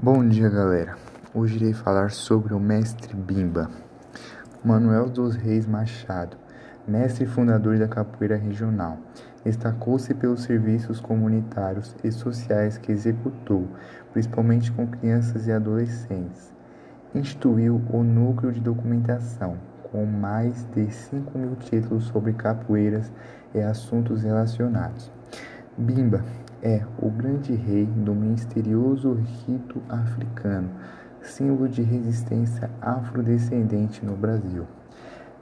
Bom dia, galera. Hoje irei falar sobre o mestre Bimba, Manuel dos Reis Machado, mestre fundador da capoeira regional. Destacou-se pelos serviços comunitários e sociais que executou, principalmente com crianças e adolescentes. Instituiu o núcleo de documentação, com mais de 5 mil títulos sobre capoeiras e assuntos relacionados. Bimba é o grande rei do misterioso rito africano, símbolo de resistência afrodescendente no Brasil.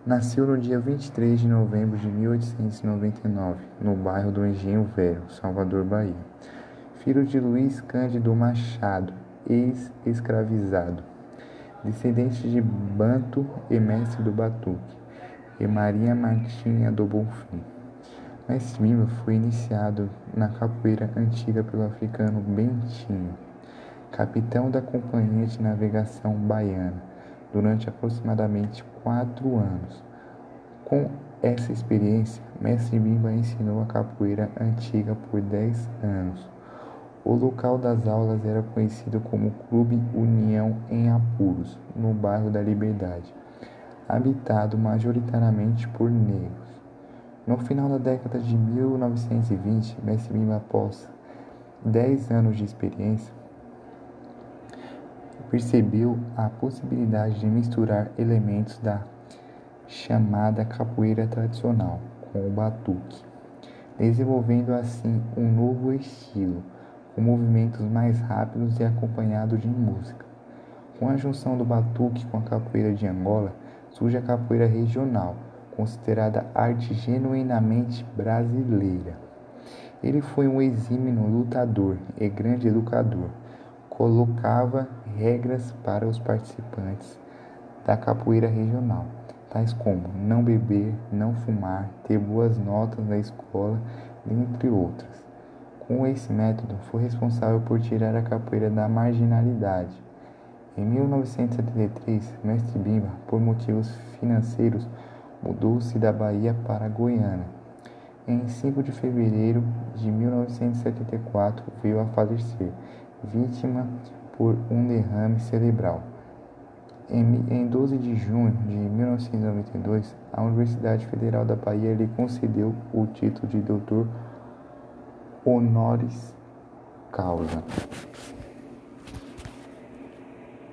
Nasceu no dia 23 de novembro de 1899, no bairro do Engenho Velho, Salvador, Bahia. Filho de Luiz Cândido Machado, ex-escravizado, descendente de Banto e mestre do Batuque, e Maria Martinha do Bonfim. Mestre Mima foi iniciado na capoeira antiga pelo africano Bentinho, capitão da Companhia de Navegação Baiana, durante aproximadamente quatro anos. Com essa experiência, Mestre Mimba ensinou a capoeira antiga por dez anos. O local das aulas era conhecido como Clube União em Apuros, no bairro da Liberdade, habitado majoritariamente por negros. No final da década de 1920, Mestre Mima, após 10 anos de experiência, percebeu a possibilidade de misturar elementos da chamada capoeira tradicional com o batuque, desenvolvendo assim um novo estilo, com movimentos mais rápidos e acompanhado de música. Com a junção do batuque com a capoeira de Angola, surge a capoeira regional, considerada arte genuinamente brasileira. Ele foi um exímio lutador e grande educador. Colocava regras para os participantes da capoeira regional, tais como não beber, não fumar, ter boas notas na escola, entre outras. Com esse método, foi responsável por tirar a capoeira da marginalidade. Em 1973, Mestre Bimba, por motivos financeiros, mudou-se da Bahia para Goiânia. Em 5 de fevereiro de 1974 veio a falecer, vítima por um derrame cerebral. Em 12 de junho de 1992, a Universidade Federal da Bahia lhe concedeu o título de doutor honoris causa.